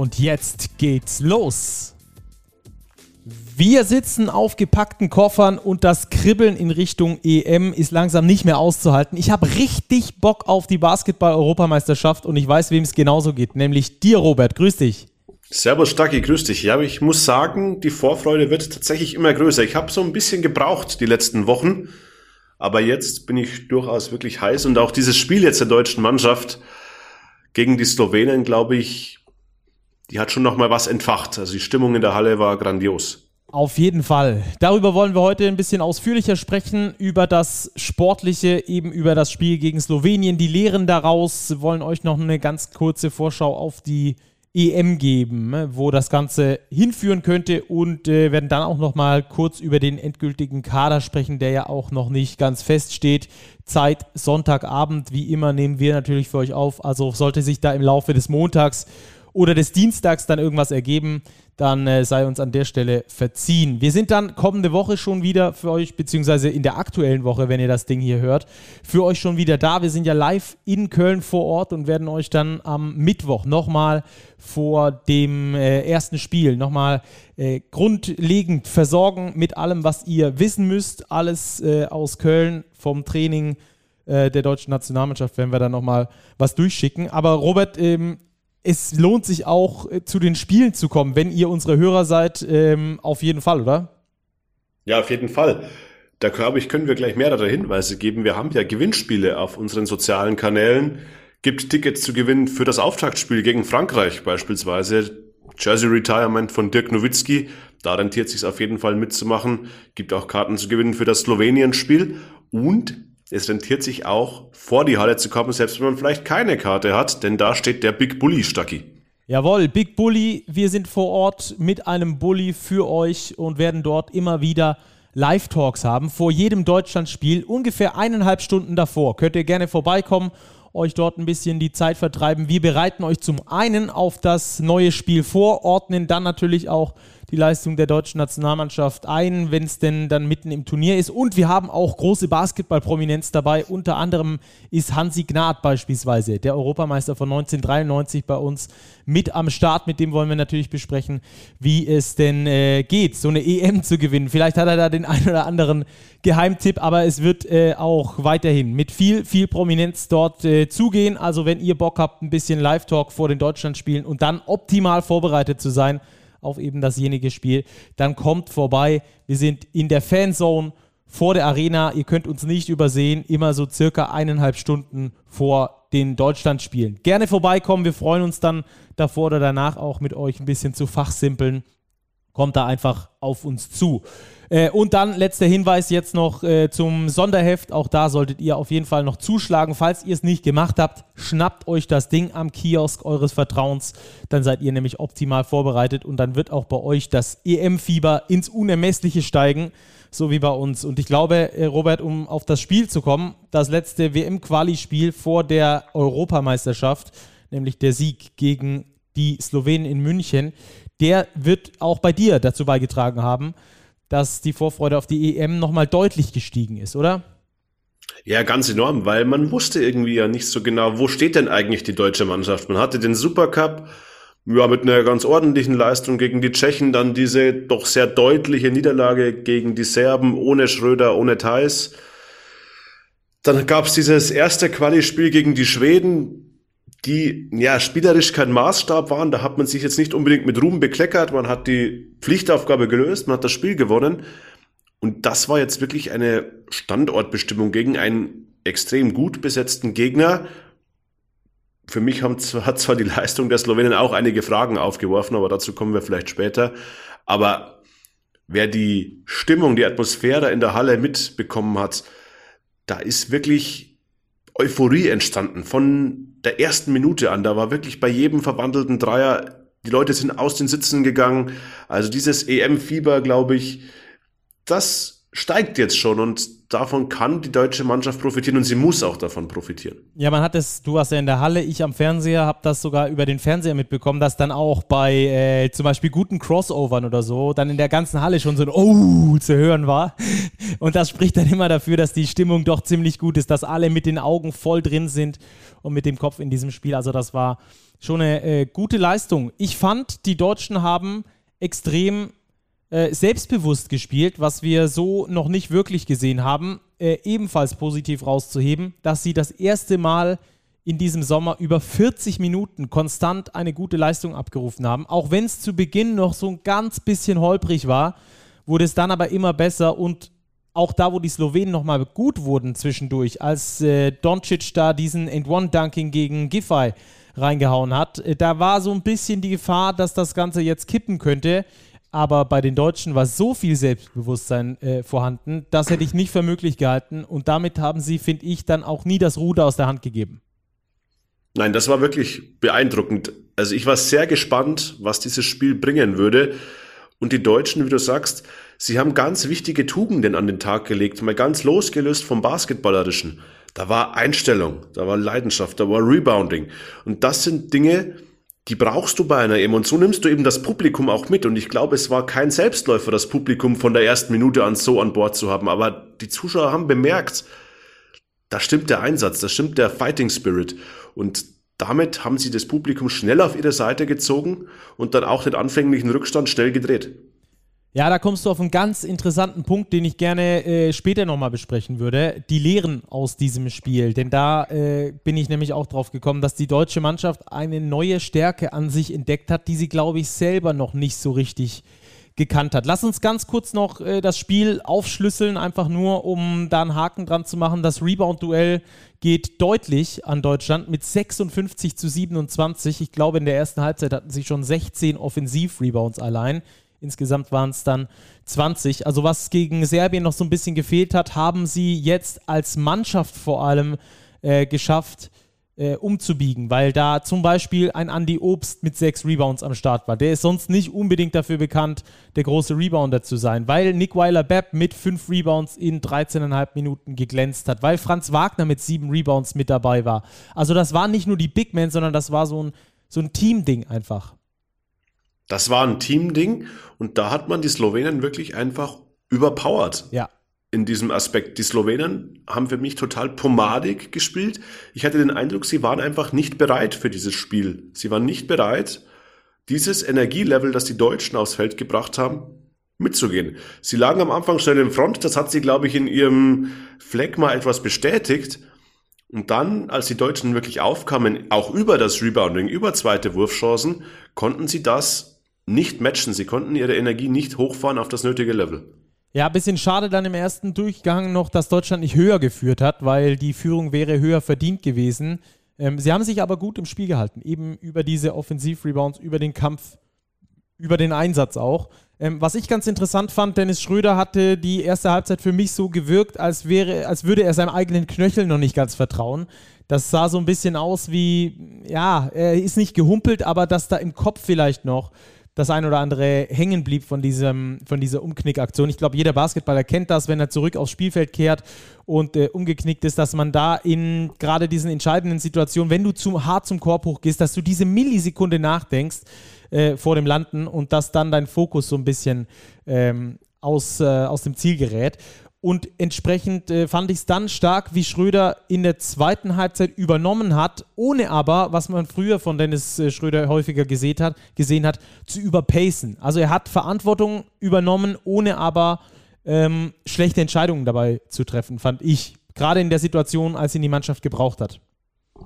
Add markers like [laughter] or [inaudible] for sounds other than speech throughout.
Und jetzt geht's los. Wir sitzen auf gepackten Koffern und das Kribbeln in Richtung EM ist langsam nicht mehr auszuhalten. Ich habe richtig Bock auf die Basketball-Europameisterschaft und ich weiß, wem es genauso geht, nämlich dir, Robert. Grüß dich. Servus Stacki, grüß dich. Ja, ich muss sagen, die Vorfreude wird tatsächlich immer größer. Ich habe so ein bisschen gebraucht die letzten Wochen, aber jetzt bin ich durchaus wirklich heiß und auch dieses Spiel jetzt der deutschen Mannschaft gegen die Slowenen, glaube ich, die hat schon noch mal was entfacht. Also die Stimmung in der Halle war grandios. Auf jeden Fall. Darüber wollen wir heute ein bisschen ausführlicher sprechen, über das Sportliche, eben über das Spiel gegen Slowenien, die Lehren daraus, wir wollen euch noch eine ganz kurze Vorschau auf die EM geben, ne, wo das Ganze hinführen könnte und äh, werden dann auch noch mal kurz über den endgültigen Kader sprechen, der ja auch noch nicht ganz feststeht. Zeit Sonntagabend, wie immer nehmen wir natürlich für euch auf, also sollte sich da im Laufe des Montags oder des Dienstags dann irgendwas ergeben, dann äh, sei uns an der Stelle verziehen. Wir sind dann kommende Woche schon wieder für euch, beziehungsweise in der aktuellen Woche, wenn ihr das Ding hier hört, für euch schon wieder da. Wir sind ja live in Köln vor Ort und werden euch dann am Mittwoch nochmal vor dem äh, ersten Spiel nochmal äh, grundlegend versorgen mit allem, was ihr wissen müsst. Alles äh, aus Köln vom Training äh, der deutschen Nationalmannschaft werden wir dann nochmal was durchschicken. Aber Robert, ähm, es lohnt sich auch äh, zu den Spielen zu kommen, wenn ihr unsere Hörer seid, ähm, auf jeden Fall, oder? Ja, auf jeden Fall. Da glaube ich, können wir gleich mehrere Hinweise geben. Wir haben ja Gewinnspiele auf unseren sozialen Kanälen. Gibt Tickets zu gewinnen für das Auftaktspiel gegen Frankreich beispielsweise. Jersey Retirement von Dirk Nowitzki. Da rentiert sich auf jeden Fall mitzumachen. Gibt auch Karten zu gewinnen für das Slowenien-Spiel. Und es rentiert sich auch, vor die Halle zu kommen, selbst wenn man vielleicht keine Karte hat, denn da steht der Big Bully, Stacki. Jawohl, Big Bully, wir sind vor Ort mit einem Bully für euch und werden dort immer wieder Live-Talks haben. Vor jedem Deutschlandspiel, ungefähr eineinhalb Stunden davor, könnt ihr gerne vorbeikommen, euch dort ein bisschen die Zeit vertreiben. Wir bereiten euch zum einen auf das neue Spiel vor, ordnen dann natürlich auch die Leistung der deutschen Nationalmannschaft ein, wenn es denn dann mitten im Turnier ist. Und wir haben auch große Basketballprominenz dabei. Unter anderem ist Hansi Gnad beispielsweise, der Europameister von 1993 bei uns mit am Start. Mit dem wollen wir natürlich besprechen, wie es denn äh, geht, so eine EM zu gewinnen. Vielleicht hat er da den einen oder anderen Geheimtipp, aber es wird äh, auch weiterhin mit viel, viel Prominenz dort äh, zugehen. Also wenn ihr Bock habt, ein bisschen Live-Talk vor den Deutschlandspielen und dann optimal vorbereitet zu sein, auf eben dasjenige Spiel, dann kommt vorbei. Wir sind in der Fanzone vor der Arena. Ihr könnt uns nicht übersehen, immer so circa eineinhalb Stunden vor den Deutschlandspielen. Gerne vorbeikommen. Wir freuen uns dann davor oder danach auch mit euch ein bisschen zu fachsimpeln. Kommt da einfach auf uns zu. Äh, und dann letzter Hinweis jetzt noch äh, zum Sonderheft. Auch da solltet ihr auf jeden Fall noch zuschlagen. Falls ihr es nicht gemacht habt, schnappt euch das Ding am Kiosk eures Vertrauens. Dann seid ihr nämlich optimal vorbereitet und dann wird auch bei euch das EM-Fieber ins Unermessliche steigen so wie bei uns. Und ich glaube, äh, Robert, um auf das Spiel zu kommen, das letzte WM-Quali-Spiel vor der Europameisterschaft, nämlich der Sieg gegen die Slowenen in München, der wird auch bei dir dazu beigetragen haben, dass die Vorfreude auf die EM nochmal deutlich gestiegen ist, oder? Ja, ganz enorm, weil man wusste irgendwie ja nicht so genau, wo steht denn eigentlich die deutsche Mannschaft. Man hatte den Supercup, ja, mit einer ganz ordentlichen Leistung gegen die Tschechen, dann diese doch sehr deutliche Niederlage gegen die Serben ohne Schröder, ohne Thais. Dann gab's dieses erste Quali-Spiel gegen die Schweden, die ja spielerisch kein Maßstab waren. Da hat man sich jetzt nicht unbedingt mit Ruhm bekleckert. Man hat die Pflichtaufgabe gelöst, man hat das Spiel gewonnen. Und das war jetzt wirklich eine Standortbestimmung gegen einen extrem gut besetzten Gegner. Für mich zwar, hat [laughs] zwar die Leistung der Slowenen auch einige Fragen aufgeworfen, aber dazu kommen wir vielleicht später. Aber wer die Stimmung, die Atmosphäre in der Halle mitbekommen hat, da ist wirklich Euphorie entstanden von der ersten Minute an. Da war wirklich bei jedem verwandelten Dreier Die Leute sind aus den Sitzen gegangen. Also dieses EM-Fieber, glaube ich, das steigt jetzt schon und davon kann die deutsche Mannschaft profitieren und sie muss auch davon profitieren. Ja, man hat es, du warst ja in der Halle, ich am Fernseher, habe das sogar über den Fernseher mitbekommen, dass dann auch bei äh, zum Beispiel guten Crossovern oder so dann in der ganzen Halle schon so ein Oh zu hören war. [laughs] Und das spricht dann immer dafür, dass die Stimmung doch ziemlich gut ist, dass alle mit den Augen voll drin sind und mit dem Kopf in diesem Spiel. Also das war schon eine äh, gute Leistung. Ich fand, die Deutschen haben extrem äh, selbstbewusst gespielt, was wir so noch nicht wirklich gesehen haben. Äh, ebenfalls positiv rauszuheben, dass sie das erste Mal in diesem Sommer über 40 Minuten konstant eine gute Leistung abgerufen haben. Auch wenn es zu Beginn noch so ein ganz bisschen holprig war, wurde es dann aber immer besser und auch da, wo die Slowenen nochmal gut wurden zwischendurch, als äh, Doncic da diesen End-One-Dunking gegen Giffey reingehauen hat, äh, da war so ein bisschen die Gefahr, dass das Ganze jetzt kippen könnte aber bei den Deutschen war so viel Selbstbewusstsein äh, vorhanden, das hätte ich nicht für möglich gehalten und damit haben sie, finde ich, dann auch nie das Ruder aus der Hand gegeben. Nein, das war wirklich beeindruckend. Also ich war sehr gespannt, was dieses Spiel bringen würde. Und die Deutschen, wie du sagst, sie haben ganz wichtige Tugenden an den Tag gelegt, mal ganz losgelöst vom Basketballerischen. Da war Einstellung, da war Leidenschaft, da war Rebounding. Und das sind Dinge, die brauchst du bei einer EM. Und so nimmst du eben das Publikum auch mit. Und ich glaube, es war kein Selbstläufer, das Publikum von der ersten Minute an so an Bord zu haben. Aber die Zuschauer haben bemerkt, da stimmt der Einsatz, da stimmt der Fighting Spirit. Und damit haben sie das Publikum schnell auf ihre Seite gezogen und dann auch den anfänglichen Rückstand schnell gedreht. Ja, da kommst du auf einen ganz interessanten Punkt, den ich gerne äh, später nochmal besprechen würde. Die Lehren aus diesem Spiel. Denn da äh, bin ich nämlich auch drauf gekommen, dass die deutsche Mannschaft eine neue Stärke an sich entdeckt hat, die sie, glaube ich, selber noch nicht so richtig gekannt hat. Lass uns ganz kurz noch äh, das Spiel aufschlüsseln, einfach nur, um da einen Haken dran zu machen. Das Rebound-Duell geht deutlich an Deutschland mit 56 zu 27. Ich glaube, in der ersten Halbzeit hatten sie schon 16 Offensiv-Rebounds allein. Insgesamt waren es dann 20. Also was gegen Serbien noch so ein bisschen gefehlt hat, haben sie jetzt als Mannschaft vor allem äh, geschafft äh, umzubiegen, weil da zum Beispiel ein Andy Obst mit sechs Rebounds am Start war. Der ist sonst nicht unbedingt dafür bekannt, der große Rebounder zu sein, weil Nick Weiler-Bepp mit fünf Rebounds in 13,5 Minuten geglänzt hat, weil Franz Wagner mit sieben Rebounds mit dabei war. Also das war nicht nur die Big Men, sondern das war so ein, so ein Team-Ding einfach. Das war ein Teamding und da hat man die Slowenen wirklich einfach überpowered. Ja. In diesem Aspekt. Die Slowenen haben für mich total pomadig gespielt. Ich hatte den Eindruck, sie waren einfach nicht bereit für dieses Spiel. Sie waren nicht bereit, dieses Energielevel, das die Deutschen aufs Feld gebracht haben, mitzugehen. Sie lagen am Anfang schnell in Front. Das hat sie, glaube ich, in ihrem Fleck mal etwas bestätigt. Und dann, als die Deutschen wirklich aufkamen, auch über das Rebounding, über zweite Wurfchancen, konnten sie das nicht matchen. Sie konnten ihre Energie nicht hochfahren auf das nötige Level. Ja, ein bisschen schade dann im ersten Durchgang noch, dass Deutschland nicht höher geführt hat, weil die Führung wäre höher verdient gewesen. Ähm, sie haben sich aber gut im Spiel gehalten, eben über diese Offensiv-Rebounds, über den Kampf, über den Einsatz auch. Ähm, was ich ganz interessant fand, Dennis Schröder hatte die erste Halbzeit für mich so gewirkt, als, wäre, als würde er seinem eigenen Knöchel noch nicht ganz vertrauen. Das sah so ein bisschen aus wie, ja, er ist nicht gehumpelt, aber dass da im Kopf vielleicht noch das ein oder andere hängen blieb von, diesem, von dieser Umknickaktion. Ich glaube, jeder Basketballer kennt das, wenn er zurück aufs Spielfeld kehrt und äh, umgeknickt ist, dass man da in gerade diesen entscheidenden Situationen, wenn du zu hart zum Korb hochgehst, dass du diese Millisekunde nachdenkst äh, vor dem Landen und dass dann dein Fokus so ein bisschen ähm, aus, äh, aus dem Ziel gerät. Und entsprechend äh, fand ich es dann stark, wie Schröder in der zweiten Halbzeit übernommen hat, ohne aber, was man früher von Dennis äh, Schröder häufiger gesehen hat, gesehen hat, zu überpacen. Also er hat Verantwortung übernommen, ohne aber ähm, schlechte Entscheidungen dabei zu treffen, fand ich. Gerade in der Situation, als ihn die Mannschaft gebraucht hat.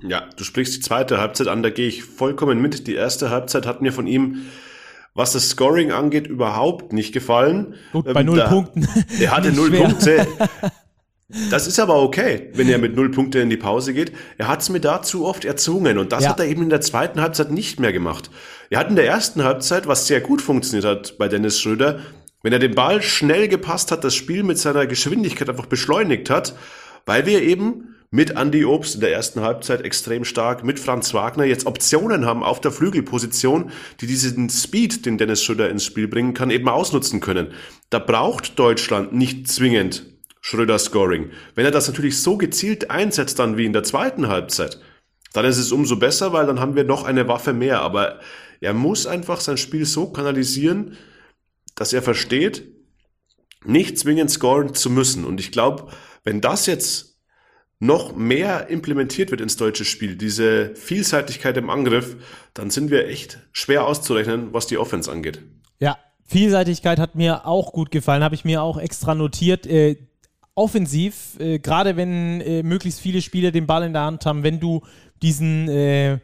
Ja, du sprichst die zweite Halbzeit an, da gehe ich vollkommen mit. Die erste Halbzeit hat mir von ihm was das Scoring angeht, überhaupt nicht gefallen. Gut, bei ähm, null da, Punkten. [laughs] Er hatte null. Punkte. [laughs] Das ist aber okay, wenn er mit null Punkte in die Pause geht. Er hat es mir da zu oft erzwungen und das ja. hat er eben in der zweiten Halbzeit nicht mehr gemacht. Er hat in der ersten Halbzeit, was sehr gut funktioniert hat bei Dennis Schröder, wenn er den Ball schnell gepasst hat, das Spiel mit seiner Geschwindigkeit einfach beschleunigt hat, weil wir eben mit Andy Obst in der ersten Halbzeit extrem stark, mit Franz Wagner jetzt Optionen haben auf der Flügelposition, die diesen Speed, den Dennis Schröder ins Spiel bringen kann, eben ausnutzen können. Da braucht Deutschland nicht zwingend Schröder Scoring. Wenn er das natürlich so gezielt einsetzt dann wie in der zweiten Halbzeit, dann ist es umso besser, weil dann haben wir noch eine Waffe mehr. Aber er muss einfach sein Spiel so kanalisieren, dass er versteht, nicht zwingend scoren zu müssen. Und ich glaube, wenn das jetzt noch mehr implementiert wird ins deutsche Spiel, diese Vielseitigkeit im Angriff, dann sind wir echt schwer auszurechnen, was die Offense angeht. Ja, Vielseitigkeit hat mir auch gut gefallen, habe ich mir auch extra notiert. Äh, offensiv, äh, gerade wenn äh, möglichst viele Spieler den Ball in der Hand haben, wenn du diesen äh,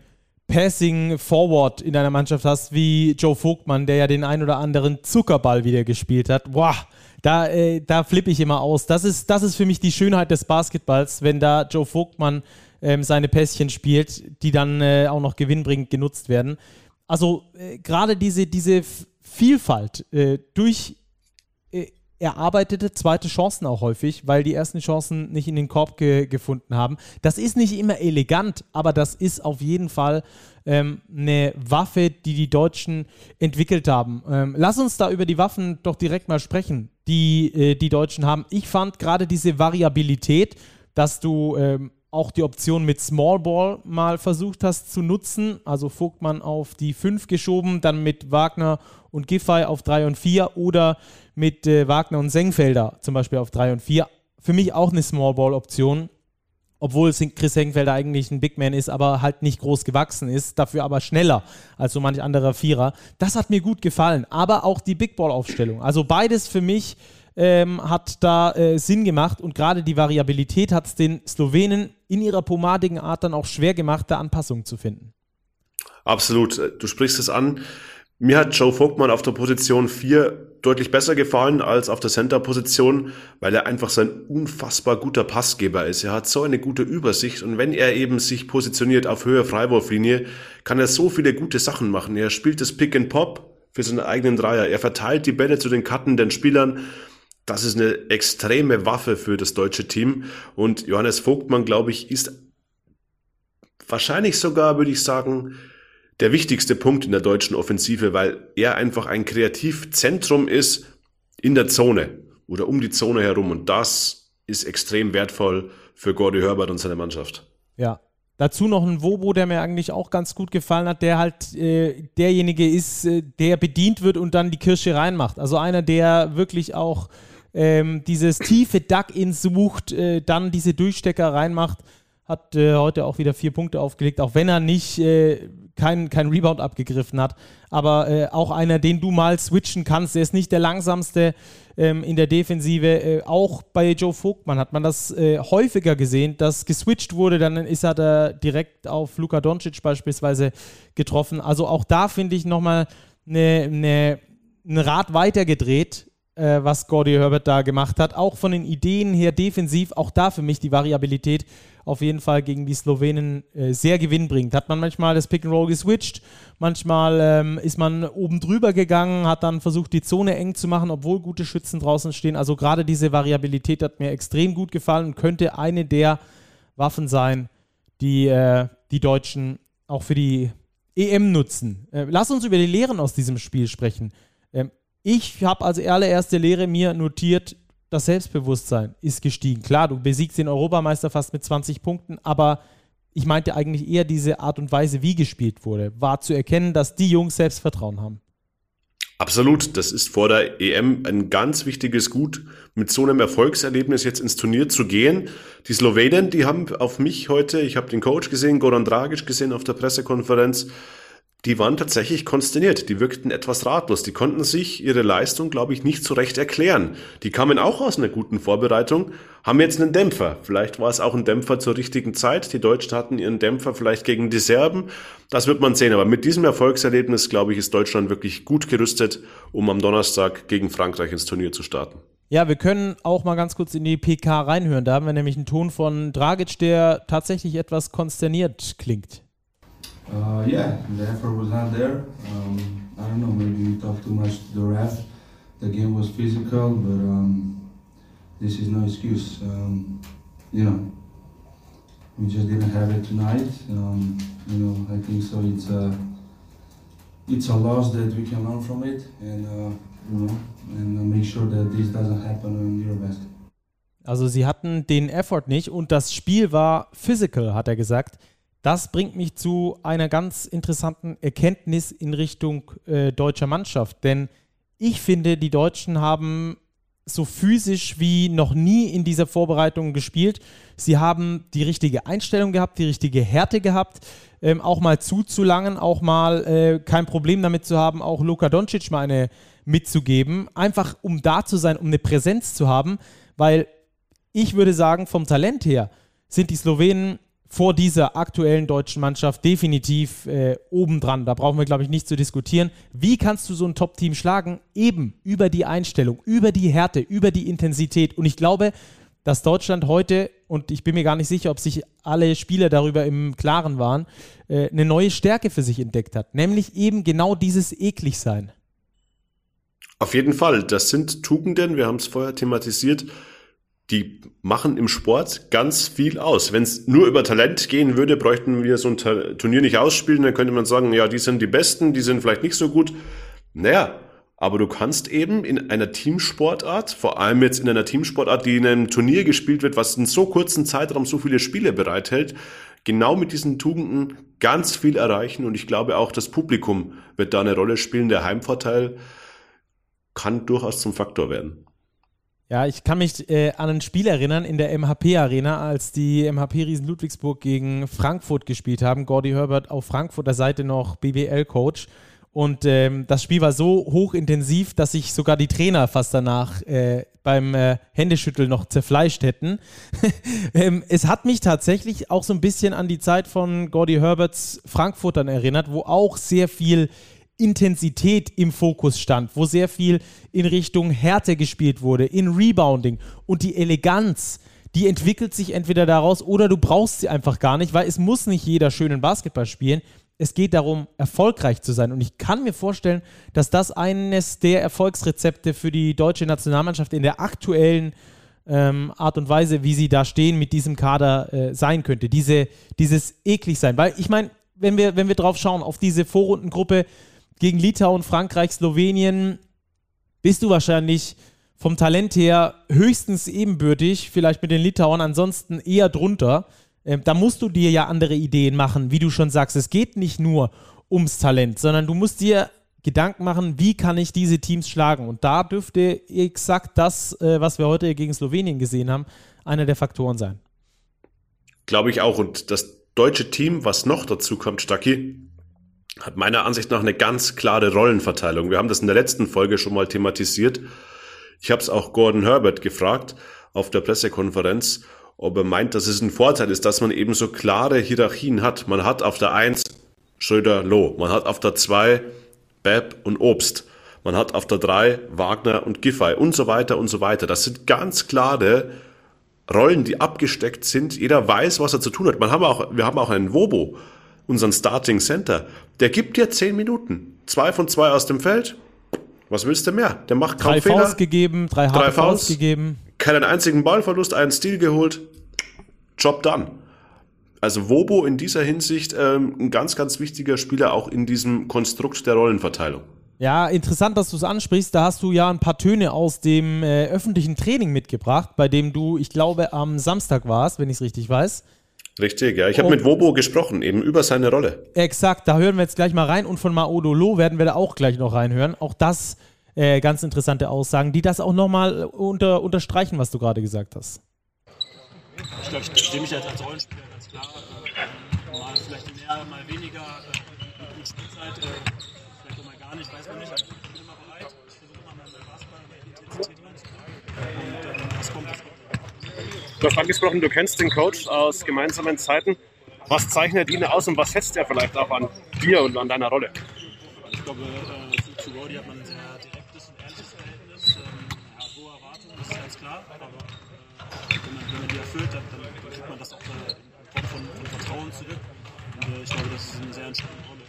Passing Forward in deiner Mannschaft hast, wie Joe Vogtmann, der ja den ein oder anderen Zuckerball wieder gespielt hat. Boah, da, äh, da flippe ich immer aus. Das ist, das ist für mich die Schönheit des Basketballs, wenn da Joe Vogtmann ähm, seine Pässchen spielt, die dann äh, auch noch gewinnbringend genutzt werden. Also äh, gerade diese, diese Vielfalt äh, durch äh, erarbeitete zweite Chancen auch häufig, weil die ersten Chancen nicht in den Korb ge gefunden haben. Das ist nicht immer elegant, aber das ist auf jeden Fall ähm, eine Waffe, die die Deutschen entwickelt haben. Ähm, lass uns da über die Waffen doch direkt mal sprechen, die äh, die Deutschen haben. Ich fand gerade diese Variabilität, dass du ähm, auch die Option mit Small Ball mal versucht hast zu nutzen. Also Vogtmann auf die 5 geschoben, dann mit Wagner und Giffey auf 3 und 4 oder mit äh, Wagner und Sengfelder zum Beispiel auf 3 und 4. Für mich auch eine Small Ball Option obwohl Chris Hengfelder eigentlich ein Big Man ist, aber halt nicht groß gewachsen ist, dafür aber schneller als so manch anderer Vierer. Das hat mir gut gefallen, aber auch die Big Ball Aufstellung. Also beides für mich ähm, hat da äh, Sinn gemacht und gerade die Variabilität hat es den Slowenen in ihrer pomadigen Art dann auch schwer gemacht, da Anpassungen zu finden. Absolut, du sprichst es an. Mir hat Joe Vogtmann auf der Position 4 deutlich besser gefallen als auf der Center-Position, weil er einfach sein unfassbar guter Passgeber ist. Er hat so eine gute Übersicht und wenn er eben sich positioniert auf Höhe Freiwurflinie, kann er so viele gute Sachen machen. Er spielt das Pick and Pop für seinen eigenen Dreier. Er verteilt die Bälle zu den cuttenden Spielern. Das ist eine extreme Waffe für das deutsche Team und Johannes Vogtmann, glaube ich, ist wahrscheinlich sogar, würde ich sagen, der wichtigste Punkt in der deutschen Offensive, weil er einfach ein Kreativzentrum ist in der Zone oder um die Zone herum. Und das ist extrem wertvoll für Gordy Herbert und seine Mannschaft. Ja. Dazu noch ein Wobo, der mir eigentlich auch ganz gut gefallen hat, der halt äh, derjenige ist, äh, der bedient wird und dann die Kirsche reinmacht. Also einer, der wirklich auch ähm, dieses tiefe Duck-In sucht, äh, dann diese Durchstecker reinmacht hat äh, heute auch wieder vier Punkte aufgelegt, auch wenn er nicht äh, keinen kein Rebound abgegriffen hat. Aber äh, auch einer, den du mal switchen kannst. Der ist nicht der langsamste ähm, in der Defensive. Äh, auch bei Joe Vogtmann hat man das äh, häufiger gesehen, dass geswitcht wurde. Dann ist er da direkt auf Luka Doncic beispielsweise getroffen. Also auch da finde ich nochmal eine, eine, ein Rad weitergedreht äh, was Gordy Herbert da gemacht hat. Auch von den Ideen her defensiv, auch da für mich die Variabilität auf jeden Fall gegen die Slowenen äh, sehr gewinnbringend. Hat man manchmal das Pick and Roll geswitcht, manchmal ähm, ist man oben drüber gegangen, hat dann versucht, die Zone eng zu machen, obwohl gute Schützen draußen stehen. Also gerade diese Variabilität hat mir extrem gut gefallen und könnte eine der Waffen sein, die äh, die Deutschen auch für die EM nutzen. Äh, lass uns über die Lehren aus diesem Spiel sprechen. Ähm, ich habe als allererste Lehre mir notiert, das Selbstbewusstsein ist gestiegen. Klar, du besiegst den Europameister fast mit 20 Punkten, aber ich meinte eigentlich eher diese Art und Weise, wie gespielt wurde, war zu erkennen, dass die Jungs Selbstvertrauen haben. Absolut, das ist vor der EM ein ganz wichtiges Gut, mit so einem Erfolgserlebnis jetzt ins Turnier zu gehen. Die Slowenen, die haben auf mich heute, ich habe den Coach gesehen, Goran Dragic gesehen auf der Pressekonferenz, die waren tatsächlich konsterniert. Die wirkten etwas ratlos. Die konnten sich ihre Leistung, glaube ich, nicht so recht erklären. Die kamen auch aus einer guten Vorbereitung, haben jetzt einen Dämpfer. Vielleicht war es auch ein Dämpfer zur richtigen Zeit. Die Deutschen hatten ihren Dämpfer vielleicht gegen die Serben. Das wird man sehen. Aber mit diesem Erfolgserlebnis, glaube ich, ist Deutschland wirklich gut gerüstet, um am Donnerstag gegen Frankreich ins Turnier zu starten. Ja, wir können auch mal ganz kurz in die PK reinhören. Da haben wir nämlich einen Ton von Dragic, der tatsächlich etwas konsterniert klingt. Uh, yeah, the effort was not there. Um, I don't know, maybe we talked too much to the ref. The game was physical, but um, this is no excuse. Um, you know, we just didn't have it tonight. Um, you know, I think so. It's a it's a loss that we can learn from it, and uh, you know, and make sure that this doesn't happen in Eurobasket. Also sie hatten den Effort nicht und das Spiel war physical, hat er gesagt. Das bringt mich zu einer ganz interessanten Erkenntnis in Richtung äh, deutscher Mannschaft. Denn ich finde, die Deutschen haben so physisch wie noch nie in dieser Vorbereitung gespielt. Sie haben die richtige Einstellung gehabt, die richtige Härte gehabt, ähm, auch mal zuzulangen, auch mal äh, kein Problem damit zu haben, auch Luka Doncic mal eine mitzugeben. Einfach um da zu sein, um eine Präsenz zu haben, weil ich würde sagen, vom Talent her sind die Slowenen vor dieser aktuellen deutschen Mannschaft definitiv äh, obendran. Da brauchen wir, glaube ich, nicht zu diskutieren. Wie kannst du so ein Top-Team schlagen? Eben über die Einstellung, über die Härte, über die Intensität. Und ich glaube, dass Deutschland heute, und ich bin mir gar nicht sicher, ob sich alle Spieler darüber im Klaren waren, äh, eine neue Stärke für sich entdeckt hat. Nämlich eben genau dieses Ekligsein. Auf jeden Fall. Das sind Tugenden, wir haben es vorher thematisiert, die machen im Sport ganz viel aus. Wenn es nur über Talent gehen würde, bräuchten wir so ein Turnier nicht ausspielen, dann könnte man sagen, ja, die sind die Besten, die sind vielleicht nicht so gut. Naja, aber du kannst eben in einer Teamsportart, vor allem jetzt in einer Teamsportart, die in einem Turnier gespielt wird, was in so kurzen Zeitraum so viele Spiele bereithält, genau mit diesen Tugenden ganz viel erreichen. Und ich glaube auch, das Publikum wird da eine Rolle spielen. Der Heimvorteil kann durchaus zum Faktor werden. Ja, ich kann mich äh, an ein Spiel erinnern in der MHP-Arena, als die MHP Riesen Ludwigsburg gegen Frankfurt gespielt haben. Gordy Herbert auf Frankfurter Seite noch BWL-Coach. Und ähm, das Spiel war so hochintensiv, dass sich sogar die Trainer fast danach äh, beim äh, Händeschütteln noch zerfleischt hätten. [laughs] ähm, es hat mich tatsächlich auch so ein bisschen an die Zeit von Gordy Herberts Frankfurtern erinnert, wo auch sehr viel Intensität im Fokus stand, wo sehr viel in Richtung Härte gespielt wurde, in Rebounding und die Eleganz, die entwickelt sich entweder daraus oder du brauchst sie einfach gar nicht, weil es muss nicht jeder schönen Basketball spielen. Es geht darum, erfolgreich zu sein. Und ich kann mir vorstellen, dass das eines der Erfolgsrezepte für die deutsche Nationalmannschaft in der aktuellen ähm, Art und Weise, wie sie da stehen, mit diesem Kader äh, sein könnte. Diese, dieses eklig sein. Weil ich meine, wenn wir, wenn wir drauf schauen, auf diese Vorrundengruppe, gegen Litauen, Frankreich, Slowenien bist du wahrscheinlich vom Talent her höchstens ebenbürtig, vielleicht mit den Litauern, ansonsten eher drunter. Ähm, da musst du dir ja andere Ideen machen, wie du schon sagst. Es geht nicht nur ums Talent, sondern du musst dir Gedanken machen, wie kann ich diese Teams schlagen. Und da dürfte exakt das, äh, was wir heute gegen Slowenien gesehen haben, einer der Faktoren sein. Glaube ich auch. Und das deutsche Team, was noch dazu kommt, Stacki, hat meiner Ansicht nach eine ganz klare Rollenverteilung. Wir haben das in der letzten Folge schon mal thematisiert. Ich habe es auch Gordon Herbert gefragt auf der Pressekonferenz, ob er meint, dass es ein Vorteil ist, dass man eben so klare Hierarchien hat. Man hat auf der 1 Schröder Loh, man hat auf der 2 Bepp und Obst, man hat auf der 3 Wagner und Giffey und so weiter und so weiter. Das sind ganz klare Rollen, die abgesteckt sind. Jeder weiß, was er zu tun hat. Man haben auch, wir haben auch einen Wobo, unseren Starting Center, der gibt dir zehn Minuten. Zwei von zwei aus dem Feld. Was willst du mehr? Der macht kaum drei Fehler. Gegeben, drei harte drei Faust gegeben. Keinen einzigen Ballverlust, einen Stil geholt. Job done. Also Wobo in dieser Hinsicht ähm, ein ganz, ganz wichtiger Spieler auch in diesem Konstrukt der Rollenverteilung. Ja, interessant, dass du es ansprichst. Da hast du ja ein paar Töne aus dem äh, öffentlichen Training mitgebracht, bei dem du, ich glaube, am Samstag warst, wenn ich es richtig weiß. Richtig, ja. Ich habe mit Wobo gesprochen, eben über seine Rolle. Exakt, da hören wir jetzt gleich mal rein und von Maodo Lo werden wir da auch gleich noch reinhören. Auch das äh, ganz interessante Aussagen, die das auch nochmal unter, unterstreichen, was du gerade gesagt hast. Ich glaube, ich verstehe mich jetzt als Rollenspieler ganz klar. Äh, mal vielleicht mehr, mal weniger. Äh, mit Spielzeit, äh, vielleicht auch mal gar nicht, weiß man nicht. Ich bin immer bereit. Ich versuche immer meinen Basketball, meine Intensität reinzubringen. Und äh, das kommt, das kommt. Du hast angesprochen, du kennst den Coach aus gemeinsamen Zeiten. Was zeichnet ihn aus und was setzt er vielleicht auch an dir und an deiner Rolle? Ich glaube, äh, zu Rody hat man ein sehr direktes und ehrliches Verhältnis. Ähm, er hat hohe Erwartungen, das ist ganz klar. Aber äh, wenn, man, wenn, man, die erfüllt, dann, dann kriegt man das auch äh, in Form von, von, Vertrauen zurück. Und äh, ich glaube, das ist eine sehr entscheidende Rolle.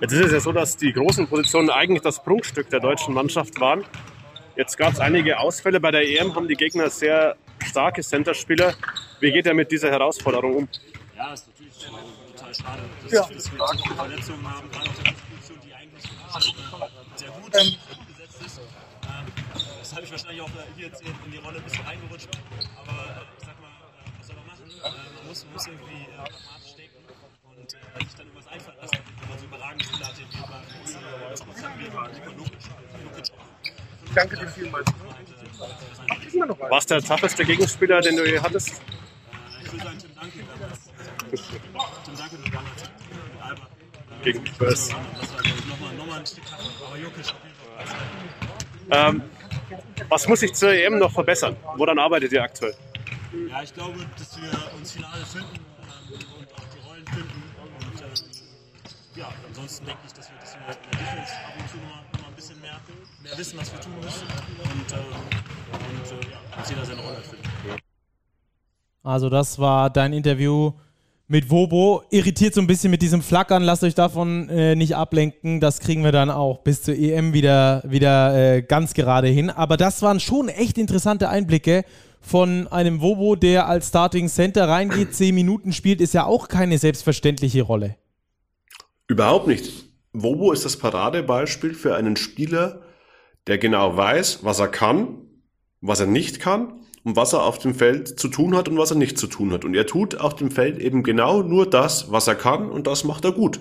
Jetzt ist es ja so, dass die großen Positionen eigentlich das Prunkstück der deutschen Mannschaft waren. Jetzt gab es einige Ausfälle bei der EM, haben die Gegner sehr starke Centerspieler. Wie geht er mit dieser Herausforderung um? Ja, ist natürlich äh, total schade, dass ja. wir so viele Verletzungen haben, gerade auf der Position, die eigentlich sehr gut besetzt ist. Ähm, das habe ich wahrscheinlich auch äh, hier jetzt in die Rolle ein bisschen reingerutscht. Aber äh, ich sag mal, was soll man machen? Man muss, man muss irgendwie pragmatisch denken und sich dann irgendwas einfallen lassen, wenn man so überragend Spieler hat, wie das muss dann wie Lukic Danke dir vielmals. Was der tougheste Gegenspieler, den du je hattest? Ich würde sagen Tim Duncan damals. Tim Duncan damals mit Alba. Gegen Spurs. Das war nochmal, nochmal ein Stück tougher, aber Jokic auf jeden Fall. Ähm, was muss sich zur EM noch verbessern? Woran arbeitet ihr aktuell? Ja, ich glaube, dass wir uns finale finden ähm, und auch die Rollen finden. Und ähm, ja, ansonsten denke ich, dass wir, wir in der Defense ab und zu noch, noch ein bisschen mehr, mehr wissen, was wir tun müssen. Und, ähm, und äh, dass jeder seine Rolle findet. Also das war dein Interview mit Wobo. Irritiert so ein bisschen mit diesem Flackern. Lasst euch davon äh, nicht ablenken. Das kriegen wir dann auch bis zur EM wieder, wieder äh, ganz gerade hin. Aber das waren schon echt interessante Einblicke von einem Wobo, der als Starting Center reingeht, zehn Minuten spielt, ist ja auch keine selbstverständliche Rolle. Überhaupt nicht. Wobo ist das Paradebeispiel für einen Spieler, der genau weiß, was er kann, was er nicht kann und was er auf dem Feld zu tun hat und was er nicht zu tun hat. Und er tut auf dem Feld eben genau nur das, was er kann und das macht er gut.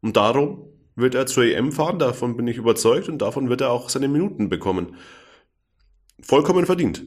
Und darum wird er zur EM fahren, davon bin ich überzeugt und davon wird er auch seine Minuten bekommen. Vollkommen verdient.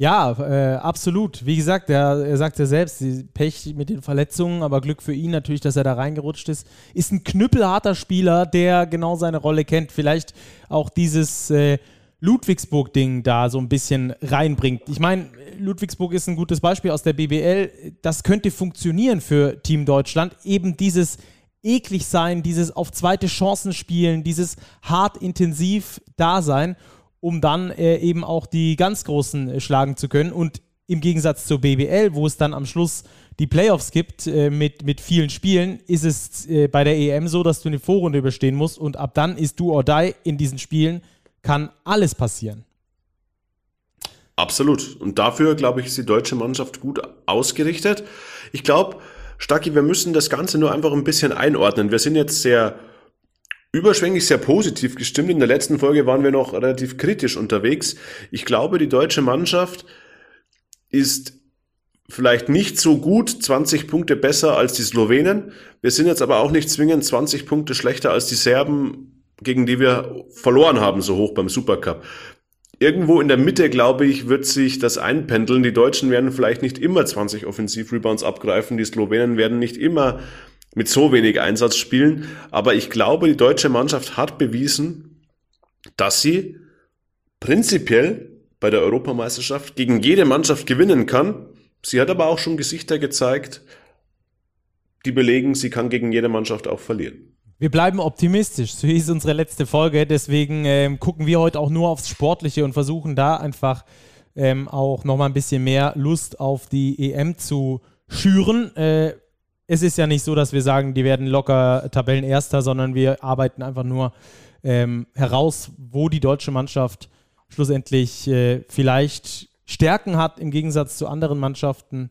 Ja, äh, absolut. Wie gesagt, er, er sagt ja selbst, Pech mit den Verletzungen, aber Glück für ihn natürlich, dass er da reingerutscht ist. Ist ein knüppelharter Spieler, der genau seine Rolle kennt. Vielleicht auch dieses äh, Ludwigsburg-Ding da so ein bisschen reinbringt. Ich meine, Ludwigsburg ist ein gutes Beispiel aus der BBL. Das könnte funktionieren für Team Deutschland. Eben dieses eklig sein, dieses auf zweite Chancen spielen, dieses hart intensiv da sein um dann äh, eben auch die ganz Großen äh, schlagen zu können. Und im Gegensatz zur BBL, wo es dann am Schluss die Playoffs gibt äh, mit, mit vielen Spielen, ist es äh, bei der EM so, dass du eine Vorrunde überstehen musst und ab dann ist du or die in diesen Spielen, kann alles passieren. Absolut. Und dafür, glaube ich, ist die deutsche Mannschaft gut ausgerichtet. Ich glaube, Stacki, wir müssen das Ganze nur einfach ein bisschen einordnen. Wir sind jetzt sehr überschwänglich sehr positiv gestimmt. In der letzten Folge waren wir noch relativ kritisch unterwegs. Ich glaube, die deutsche Mannschaft ist vielleicht nicht so gut, 20 Punkte besser als die Slowenen. Wir sind jetzt aber auch nicht zwingend 20 Punkte schlechter als die Serben, gegen die wir verloren haben, so hoch beim Supercup. Irgendwo in der Mitte, glaube ich, wird sich das einpendeln. Die Deutschen werden vielleicht nicht immer 20 Offensivrebounds abgreifen. Die Slowenen werden nicht immer mit so wenig Einsatz spielen. Aber ich glaube, die deutsche Mannschaft hat bewiesen, dass sie prinzipiell bei der Europameisterschaft gegen jede Mannschaft gewinnen kann. Sie hat aber auch schon Gesichter gezeigt, die belegen, sie kann gegen jede Mannschaft auch verlieren. Wir bleiben optimistisch. So hieß unsere letzte Folge. Deswegen ähm, gucken wir heute auch nur aufs Sportliche und versuchen da einfach ähm, auch nochmal ein bisschen mehr Lust auf die EM zu schüren. Äh, es ist ja nicht so, dass wir sagen, die werden locker Tabellenerster, sondern wir arbeiten einfach nur ähm, heraus, wo die deutsche Mannschaft schlussendlich äh, vielleicht Stärken hat im Gegensatz zu anderen Mannschaften.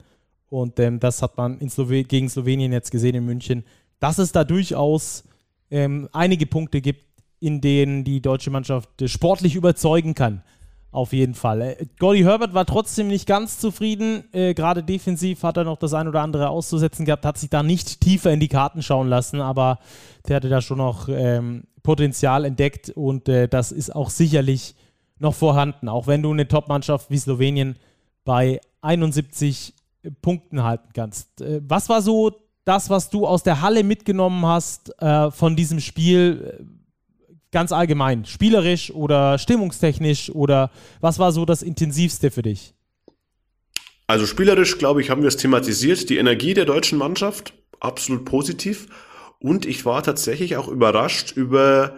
Und ähm, das hat man Slowe gegen Slowenien jetzt gesehen in München, dass es da durchaus ähm, einige Punkte gibt, in denen die deutsche Mannschaft äh, sportlich überzeugen kann. Auf jeden Fall. Äh, Gordy Herbert war trotzdem nicht ganz zufrieden. Äh, Gerade defensiv hat er noch das ein oder andere auszusetzen gehabt, hat sich da nicht tiefer in die Karten schauen lassen, aber der hatte da schon noch ähm, Potenzial entdeckt und äh, das ist auch sicherlich noch vorhanden. Auch wenn du eine Top-Mannschaft wie Slowenien bei 71 Punkten halten kannst. Äh, was war so das, was du aus der Halle mitgenommen hast äh, von diesem Spiel? Ganz allgemein, spielerisch oder stimmungstechnisch oder was war so das intensivste für dich? Also spielerisch, glaube ich, haben wir es thematisiert. Die Energie der deutschen Mannschaft, absolut positiv. Und ich war tatsächlich auch überrascht über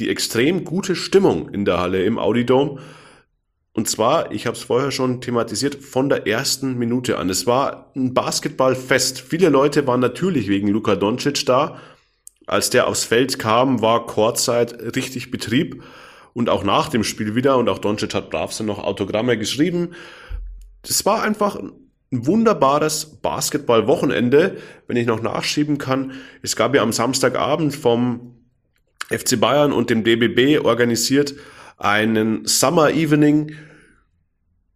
die extrem gute Stimmung in der Halle im Audidome. Und zwar, ich habe es vorher schon thematisiert, von der ersten Minute an. Es war ein Basketballfest. Viele Leute waren natürlich wegen Luka Doncic da, als der aufs Feld kam, war Kurzzeit richtig Betrieb und auch nach dem Spiel wieder und auch Doncic hat Bravsen noch Autogramme geschrieben. Das war einfach ein wunderbares Basketball-Wochenende, wenn ich noch nachschieben kann. Es gab ja am Samstagabend vom FC Bayern und dem DBB organisiert einen Summer Evening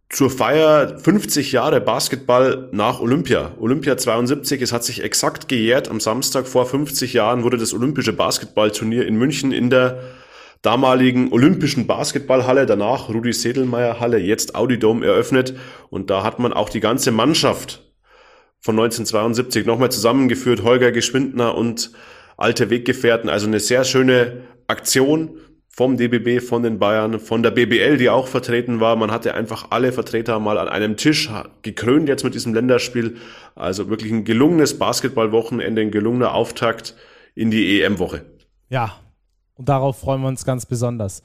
zur Feier 50 Jahre Basketball nach Olympia. Olympia 72, es hat sich exakt gejährt. Am Samstag vor 50 Jahren wurde das Olympische Basketballturnier in München in der damaligen Olympischen Basketballhalle, danach Rudi Sedelmeier Halle, jetzt Audi Dome eröffnet. Und da hat man auch die ganze Mannschaft von 1972 nochmal zusammengeführt. Holger Geschwindner und alte Weggefährten. Also eine sehr schöne Aktion vom DBB, von den Bayern, von der BBL, die auch vertreten war. Man hatte einfach alle Vertreter mal an einem Tisch gekrönt jetzt mit diesem Länderspiel. Also wirklich ein gelungenes Basketballwochenende, ein gelungener Auftakt in die EM-Woche. Ja, und darauf freuen wir uns ganz besonders.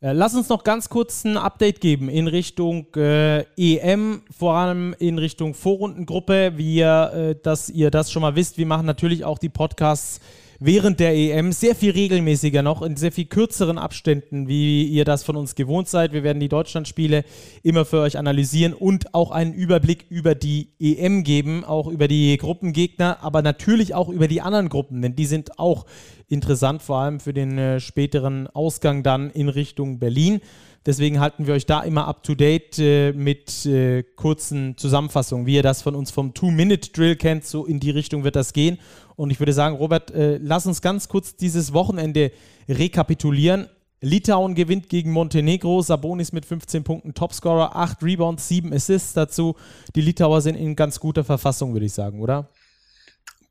Äh, lass uns noch ganz kurz ein Update geben in Richtung äh, EM, vor allem in Richtung Vorrundengruppe, wie ihr, äh, dass ihr das schon mal wisst. Wir machen natürlich auch die Podcasts während der EM sehr viel regelmäßiger noch, in sehr viel kürzeren Abständen, wie ihr das von uns gewohnt seid. Wir werden die Deutschlandspiele immer für euch analysieren und auch einen Überblick über die EM geben, auch über die Gruppengegner, aber natürlich auch über die anderen Gruppen, denn die sind auch interessant, vor allem für den äh, späteren Ausgang dann in Richtung Berlin. Deswegen halten wir euch da immer up to date äh, mit äh, kurzen Zusammenfassungen, wie ihr das von uns vom Two-Minute-Drill kennt. So in die Richtung wird das gehen. Und ich würde sagen, Robert, äh, lass uns ganz kurz dieses Wochenende rekapitulieren. Litauen gewinnt gegen Montenegro, Sabonis mit 15 Punkten Topscorer, 8 Rebounds, 7 Assists dazu. Die Litauer sind in ganz guter Verfassung, würde ich sagen, oder?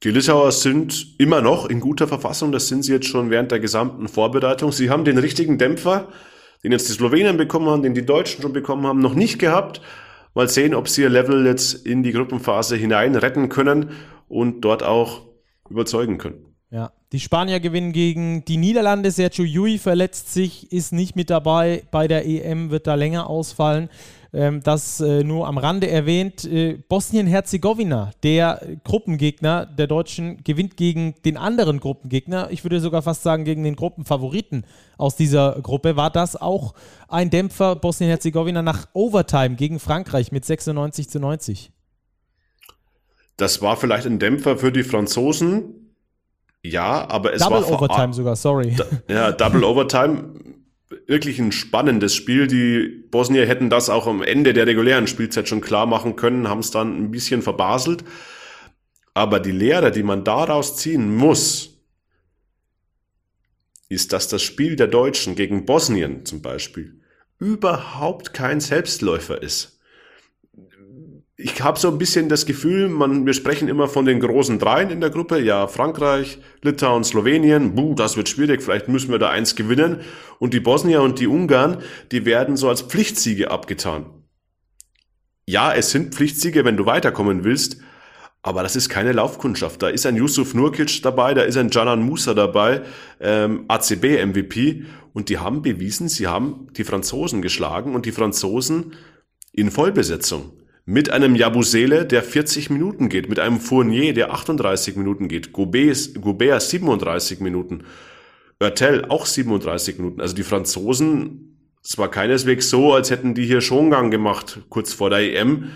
Die Litauer sind immer noch in guter Verfassung, das sind sie jetzt schon während der gesamten Vorbereitung. Sie haben den richtigen Dämpfer, den jetzt die Slowenen bekommen haben, den die Deutschen schon bekommen haben, noch nicht gehabt. Mal sehen, ob sie ihr Level jetzt in die Gruppenphase hinein retten können und dort auch überzeugen können. Ja, die Spanier gewinnen gegen die Niederlande. Sergio Yui verletzt sich, ist nicht mit dabei bei der EM, wird da länger ausfallen. Ähm, das äh, nur am Rande erwähnt. Äh, Bosnien-Herzegowina, der Gruppengegner der Deutschen, gewinnt gegen den anderen Gruppengegner. Ich würde sogar fast sagen, gegen den Gruppenfavoriten aus dieser Gruppe. War das auch ein Dämpfer Bosnien-Herzegowina nach Overtime gegen Frankreich mit 96 zu 90? Das war vielleicht ein Dämpfer für die Franzosen. Ja, aber es Double war Double Overtime sogar, sorry. Ja, Double Overtime. Wirklich ein spannendes Spiel. Die Bosnier hätten das auch am Ende der regulären Spielzeit schon klar machen können, haben es dann ein bisschen verbaselt. Aber die Lehre, die man daraus ziehen muss, ist, dass das Spiel der Deutschen gegen Bosnien zum Beispiel überhaupt kein Selbstläufer ist ich habe so ein bisschen das Gefühl, man, wir sprechen immer von den großen Dreien in der Gruppe, ja, Frankreich, Litauen, Slowenien, buh, das wird schwierig, vielleicht müssen wir da eins gewinnen. Und die Bosnier und die Ungarn, die werden so als Pflichtsiege abgetan. Ja, es sind Pflichtsiege, wenn du weiterkommen willst, aber das ist keine Laufkundschaft. Da ist ein Yusuf Nurkic dabei, da ist ein Janan Musa dabei, ähm, ACB-MVP, und die haben bewiesen, sie haben die Franzosen geschlagen und die Franzosen in Vollbesetzung mit einem Jabusele, der 40 Minuten geht, mit einem Fournier, der 38 Minuten geht, Gobert, Gobert 37 Minuten, Oertel auch 37 Minuten. Also die Franzosen, es war keineswegs so, als hätten die hier Schongang gemacht, kurz vor der EM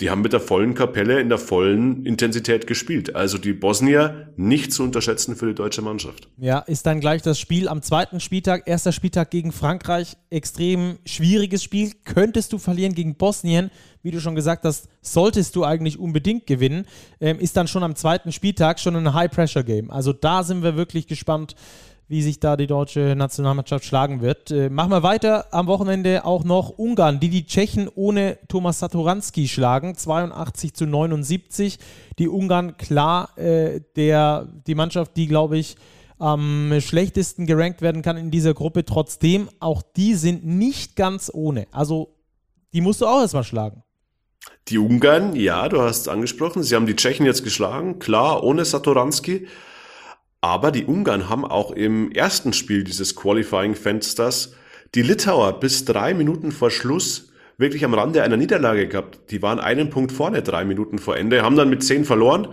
die haben mit der vollen Kapelle in der vollen Intensität gespielt. Also die Bosnier nicht zu unterschätzen für die deutsche Mannschaft. Ja, ist dann gleich das Spiel am zweiten Spieltag, erster Spieltag gegen Frankreich. Extrem schwieriges Spiel. Könntest du verlieren gegen Bosnien? Wie du schon gesagt hast, solltest du eigentlich unbedingt gewinnen. Ähm, ist dann schon am zweiten Spieltag schon ein High-Pressure-Game. Also da sind wir wirklich gespannt, wie sich da die deutsche Nationalmannschaft schlagen wird. Äh, machen wir weiter. Am Wochenende auch noch Ungarn, die die Tschechen ohne Thomas Satoranski schlagen. 82 zu 79. Die Ungarn klar äh, der, die Mannschaft, die, glaube ich, am schlechtesten gerankt werden kann in dieser Gruppe. Trotzdem, auch die sind nicht ganz ohne. Also, die musst du auch erstmal schlagen. Die Ungarn, ja, du hast es angesprochen. Sie haben die Tschechen jetzt geschlagen. Klar, ohne Satoranski. Aber die Ungarn haben auch im ersten Spiel dieses Qualifying-Fensters die Litauer bis drei Minuten vor Schluss wirklich am Rande einer Niederlage gehabt. Die waren einen Punkt vorne, drei Minuten vor Ende, haben dann mit zehn verloren.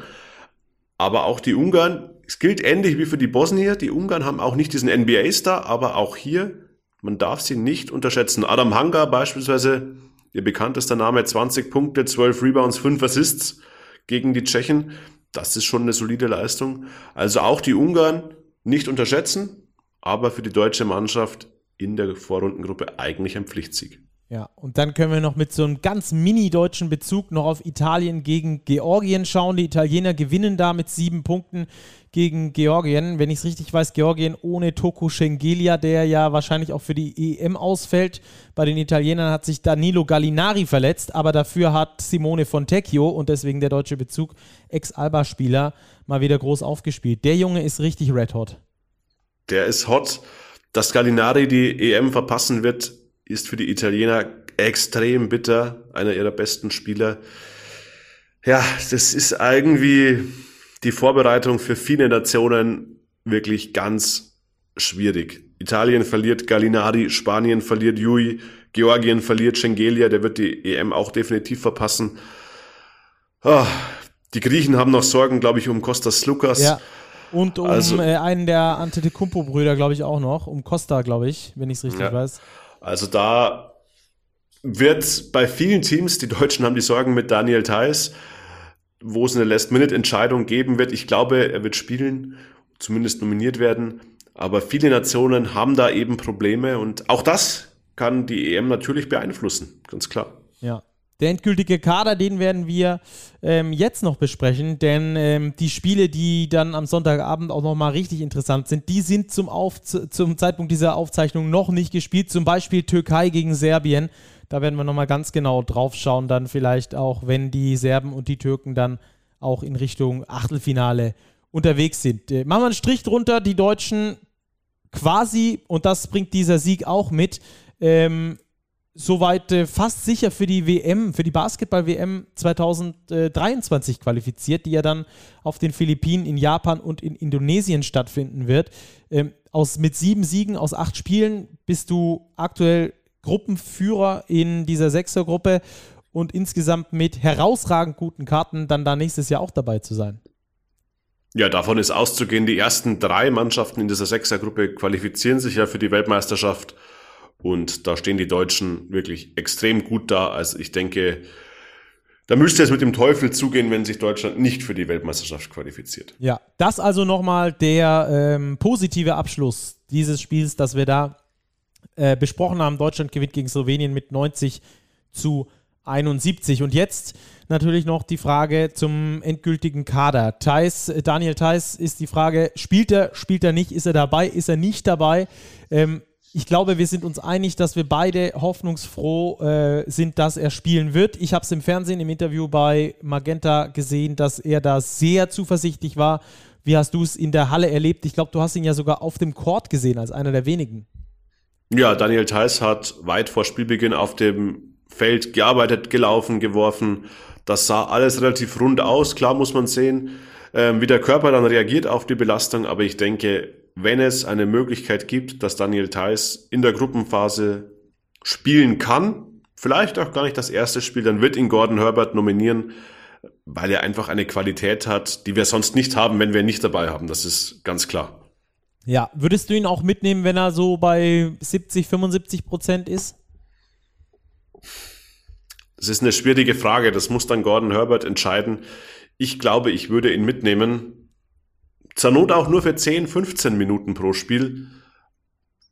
Aber auch die Ungarn, es gilt ähnlich wie für die Bosnier, die Ungarn haben auch nicht diesen NBA-Star, aber auch hier, man darf sie nicht unterschätzen. Adam Hanga beispielsweise ihr bekanntester Name, 20 Punkte, 12 Rebounds, 5 Assists gegen die Tschechen. Das ist schon eine solide Leistung. Also auch die Ungarn nicht unterschätzen, aber für die deutsche Mannschaft in der Vorrundengruppe eigentlich ein Pflichtsieg. Ja, und dann können wir noch mit so einem ganz mini-deutschen Bezug noch auf Italien gegen Georgien schauen. Die Italiener gewinnen da mit sieben Punkten gegen Georgien. Wenn ich es richtig weiß, Georgien ohne Toko Schengelia, der ja wahrscheinlich auch für die EM ausfällt. Bei den Italienern hat sich Danilo Gallinari verletzt, aber dafür hat Simone Fontecchio und deswegen der deutsche Bezug, Ex-Alba-Spieler, mal wieder groß aufgespielt. Der Junge ist richtig red hot. Der ist hot. Dass Gallinari die EM verpassen wird, ist für die Italiener extrem bitter. Einer ihrer besten Spieler. Ja, das ist irgendwie die Vorbereitung für viele Nationen wirklich ganz schwierig. Italien verliert Gallinari, Spanien verliert Jui, Georgien verliert Schengelia, der wird die EM auch definitiv verpassen. Oh, die Griechen haben noch Sorgen, glaube ich, um Kostas Lukas. Ja. Und um also, äh, einen der Antetokounmpo-Brüder, glaube ich, auch noch. Um Costa, glaube ich, wenn ich es richtig ja. weiß. Also da wird bei vielen Teams, die Deutschen haben die Sorgen mit Daniel Theiss, wo es eine Last-Minute-Entscheidung geben wird. Ich glaube, er wird spielen, zumindest nominiert werden. Aber viele Nationen haben da eben Probleme und auch das kann die EM natürlich beeinflussen, ganz klar. Ja. Der endgültige Kader, den werden wir ähm, jetzt noch besprechen, denn ähm, die Spiele, die dann am Sonntagabend auch nochmal richtig interessant sind, die sind zum, Auf zum Zeitpunkt dieser Aufzeichnung noch nicht gespielt. Zum Beispiel Türkei gegen Serbien. Da werden wir nochmal ganz genau drauf schauen, dann vielleicht auch, wenn die Serben und die Türken dann auch in Richtung Achtelfinale unterwegs sind. Äh, machen wir einen Strich drunter, die Deutschen quasi, und das bringt dieser Sieg auch mit, ähm, soweit äh, fast sicher für die WM, für die Basketball-WM 2023 qualifiziert, die ja dann auf den Philippinen, in Japan und in Indonesien stattfinden wird. Ähm, aus, mit sieben Siegen aus acht Spielen bist du aktuell Gruppenführer in dieser Sechsergruppe und insgesamt mit herausragend guten Karten dann da nächstes Jahr auch dabei zu sein. Ja, davon ist auszugehen, die ersten drei Mannschaften in dieser Sechsergruppe qualifizieren sich ja für die Weltmeisterschaft. Und da stehen die Deutschen wirklich extrem gut da. Also ich denke, da müsste es mit dem Teufel zugehen, wenn sich Deutschland nicht für die Weltmeisterschaft qualifiziert. Ja, das also nochmal der ähm, positive Abschluss dieses Spiels, das wir da äh, besprochen haben. Deutschland gewinnt gegen Slowenien mit 90 zu 71. Und jetzt natürlich noch die Frage zum endgültigen Kader. Theis, Daniel Theiss ist die Frage, spielt er, spielt er nicht, ist er dabei, ist er nicht dabei? Ähm, ich glaube, wir sind uns einig, dass wir beide hoffnungsfroh äh, sind, dass er spielen wird. Ich habe es im Fernsehen im Interview bei Magenta gesehen, dass er da sehr zuversichtlich war. Wie hast du es in der Halle erlebt? Ich glaube, du hast ihn ja sogar auf dem Court gesehen, als einer der wenigen. Ja, Daniel Theiss hat weit vor Spielbeginn auf dem Feld gearbeitet, gelaufen, geworfen. Das sah alles relativ rund aus. Klar muss man sehen, äh, wie der Körper dann reagiert auf die Belastung. Aber ich denke, wenn es eine Möglichkeit gibt, dass Daniel Theiss in der Gruppenphase spielen kann, vielleicht auch gar nicht das erste Spiel, dann wird ihn Gordon Herbert nominieren, weil er einfach eine Qualität hat, die wir sonst nicht haben, wenn wir ihn nicht dabei haben. Das ist ganz klar. Ja, würdest du ihn auch mitnehmen, wenn er so bei 70, 75 Prozent ist? Das ist eine schwierige Frage. Das muss dann Gordon Herbert entscheiden. Ich glaube, ich würde ihn mitnehmen, zur Not auch nur für 10, 15 Minuten pro Spiel.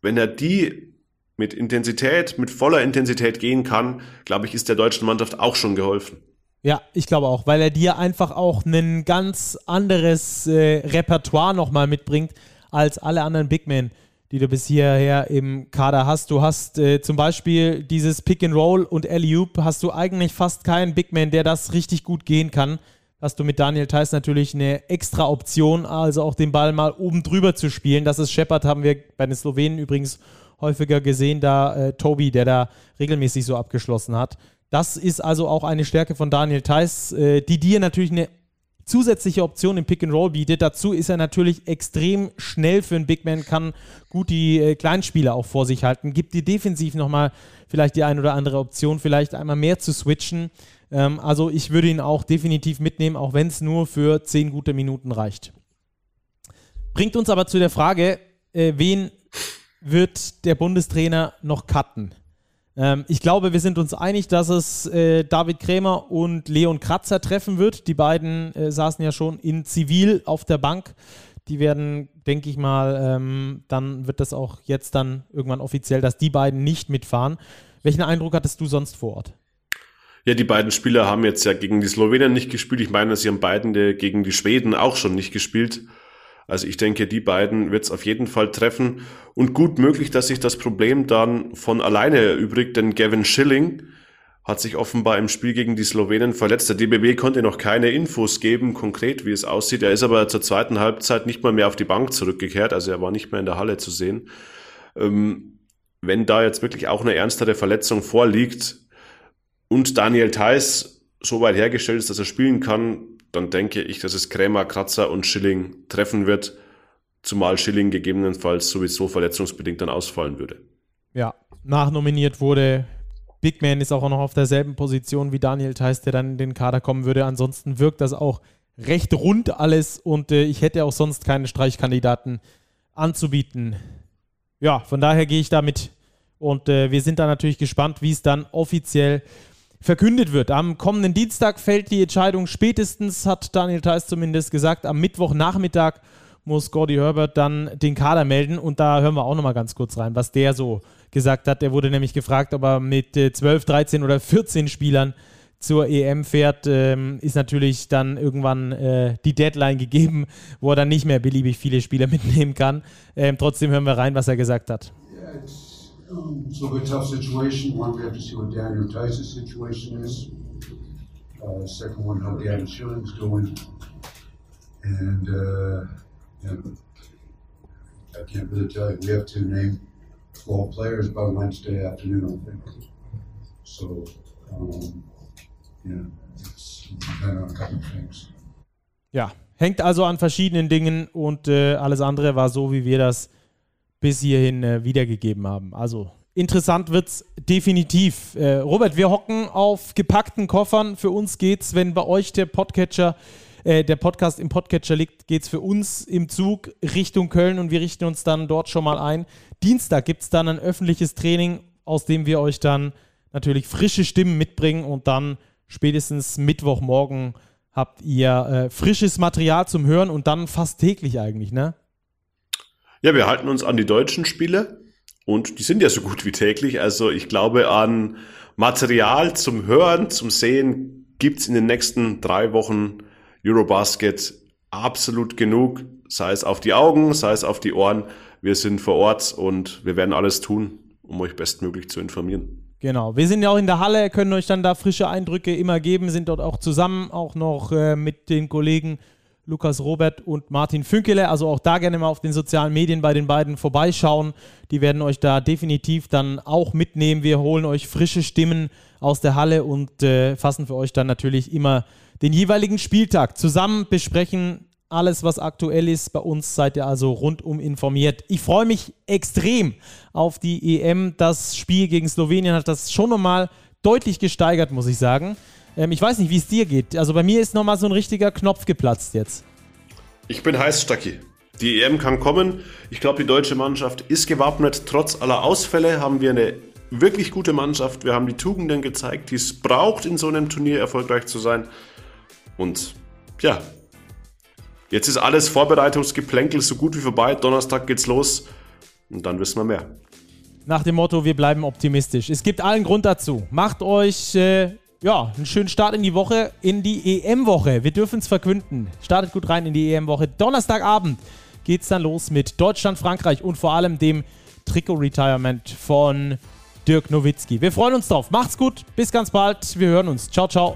Wenn er die mit Intensität, mit voller Intensität gehen kann, glaube ich, ist der deutschen Mannschaft auch schon geholfen. Ja, ich glaube auch, weil er dir einfach auch ein ganz anderes äh, Repertoire nochmal mitbringt als alle anderen Big Men, die du bis hierher im Kader hast. Du hast äh, zum Beispiel dieses Pick and Roll und alley hast du eigentlich fast keinen Big Man, der das richtig gut gehen kann hast du mit Daniel Theiss natürlich eine extra Option, also auch den Ball mal oben drüber zu spielen. Das ist Shepard, haben wir bei den Slowenen übrigens häufiger gesehen, da äh, Tobi, der da regelmäßig so abgeschlossen hat. Das ist also auch eine Stärke von Daniel Theiss, äh, die dir natürlich eine zusätzliche Option im Pick and Roll bietet. Dazu ist er natürlich extrem schnell für einen Big Man, kann gut die äh, Kleinspieler auch vor sich halten, gibt dir defensiv nochmal vielleicht die ein oder andere Option, vielleicht einmal mehr zu switchen. Ähm, also ich würde ihn auch definitiv mitnehmen, auch wenn es nur für zehn gute Minuten reicht. Bringt uns aber zu der Frage, äh, wen wird der Bundestrainer noch cutten? Ähm, ich glaube, wir sind uns einig, dass es äh, David Krämer und Leon Kratzer treffen wird. Die beiden äh, saßen ja schon in Zivil auf der Bank. Die werden, denke ich mal, ähm, dann wird das auch jetzt dann irgendwann offiziell, dass die beiden nicht mitfahren. Welchen Eindruck hattest du sonst vor Ort? Ja, die beiden Spieler haben jetzt ja gegen die Slowenen nicht gespielt. Ich meine, sie haben beiden gegen die Schweden auch schon nicht gespielt. Also ich denke, die beiden wird es auf jeden Fall treffen. Und gut möglich, dass sich das Problem dann von alleine erübrigt, denn Gavin Schilling hat sich offenbar im Spiel gegen die Slowenen verletzt. Der DBB konnte noch keine Infos geben, konkret wie es aussieht. Er ist aber zur zweiten Halbzeit nicht mal mehr auf die Bank zurückgekehrt, also er war nicht mehr in der Halle zu sehen. Ähm, wenn da jetzt wirklich auch eine ernstere Verletzung vorliegt und Daniel Theiss so weit hergestellt ist, dass er spielen kann, dann denke ich, dass es Krämer, Kratzer und Schilling treffen wird, zumal Schilling gegebenenfalls sowieso verletzungsbedingt dann ausfallen würde. Ja, nachnominiert wurde. Big Man ist auch noch auf derselben Position wie Daniel Theiss, der dann in den Kader kommen würde. Ansonsten wirkt das auch recht rund alles und äh, ich hätte auch sonst keine Streichkandidaten anzubieten. Ja, von daher gehe ich damit und äh, wir sind da natürlich gespannt, wie es dann offiziell verkündet wird. Am kommenden Dienstag fällt die Entscheidung spätestens, hat Daniel Theiss zumindest gesagt. Am Mittwochnachmittag muss Gordy Herbert dann den Kader melden und da hören wir auch nochmal ganz kurz rein, was der so gesagt hat. Der wurde nämlich gefragt, ob er mit 12, äh, 13 oder 14 Spielern zur EM fährt, ähm, ist natürlich dann irgendwann äh, die Deadline gegeben, wo er dann nicht mehr beliebig viele Spieler [laughs] mitnehmen kann. Ähm, trotzdem hören wir rein, was er gesagt hat. Yeah, little bit tough situation. One, we have to see what Daniel Tice's situation is. Uh, second one, how Gavin Schilling's doing. And, uh, yeah, I can't really tell you. We have to name 12 players by Wednesday afternoon, I think. So, um, yeah, it's depending on a couple of things. Ja, hängt also an verschiedenen Dingen und äh, alles andere war so, wie wir das bis hierhin äh, wiedergegeben haben. Also interessant wird es definitiv. Äh, Robert, wir hocken auf gepackten Koffern. Für uns geht's, wenn bei euch der Podcatcher, äh, der Podcast im Podcatcher liegt, geht es für uns im Zug Richtung Köln und wir richten uns dann dort schon mal ein. Dienstag gibt es dann ein öffentliches Training, aus dem wir euch dann natürlich frische Stimmen mitbringen und dann spätestens Mittwochmorgen habt ihr äh, frisches Material zum Hören und dann fast täglich eigentlich, ne? Ja, wir halten uns an die deutschen Spiele und die sind ja so gut wie täglich. Also ich glaube, an Material zum Hören, zum Sehen gibt's in den nächsten drei Wochen Eurobasket absolut genug, sei es auf die Augen, sei es auf die Ohren. Wir sind vor Ort und wir werden alles tun, um euch bestmöglich zu informieren. Genau, wir sind ja auch in der Halle, können euch dann da frische Eindrücke immer geben, sind dort auch zusammen, auch noch äh, mit den Kollegen Lukas Robert und Martin Fünkele. Also auch da gerne mal auf den sozialen Medien bei den beiden vorbeischauen. Die werden euch da definitiv dann auch mitnehmen. Wir holen euch frische Stimmen aus der Halle und äh, fassen für euch dann natürlich immer den jeweiligen Spieltag zusammen, besprechen alles, was aktuell ist. Bei uns seid ihr also rundum informiert. Ich freue mich extrem auf die EM. Das Spiel gegen Slowenien hat das schon nochmal deutlich gesteigert, muss ich sagen. Ähm, ich weiß nicht, wie es dir geht. Also bei mir ist nochmal so ein richtiger Knopf geplatzt jetzt. Ich bin heiß, Stacki. Die EM kann kommen. Ich glaube, die deutsche Mannschaft ist gewappnet. Trotz aller Ausfälle haben wir eine wirklich gute Mannschaft. Wir haben die Tugenden gezeigt, die es braucht, in so einem Turnier erfolgreich zu sein. Und ja, jetzt ist alles Vorbereitungsgeplänkel so gut wie vorbei. Donnerstag geht's los und dann wissen wir mehr. Nach dem Motto, wir bleiben optimistisch. Es gibt allen Grund dazu. Macht euch äh, ja, einen schönen Start in die Woche, in die EM-Woche. Wir dürfen es verkünden. Startet gut rein in die EM-Woche. Donnerstagabend geht es dann los mit Deutschland, Frankreich und vor allem dem Trikot-Retirement von Dirk Nowitzki. Wir freuen uns drauf. Macht's gut. Bis ganz bald. Wir hören uns. Ciao, ciao.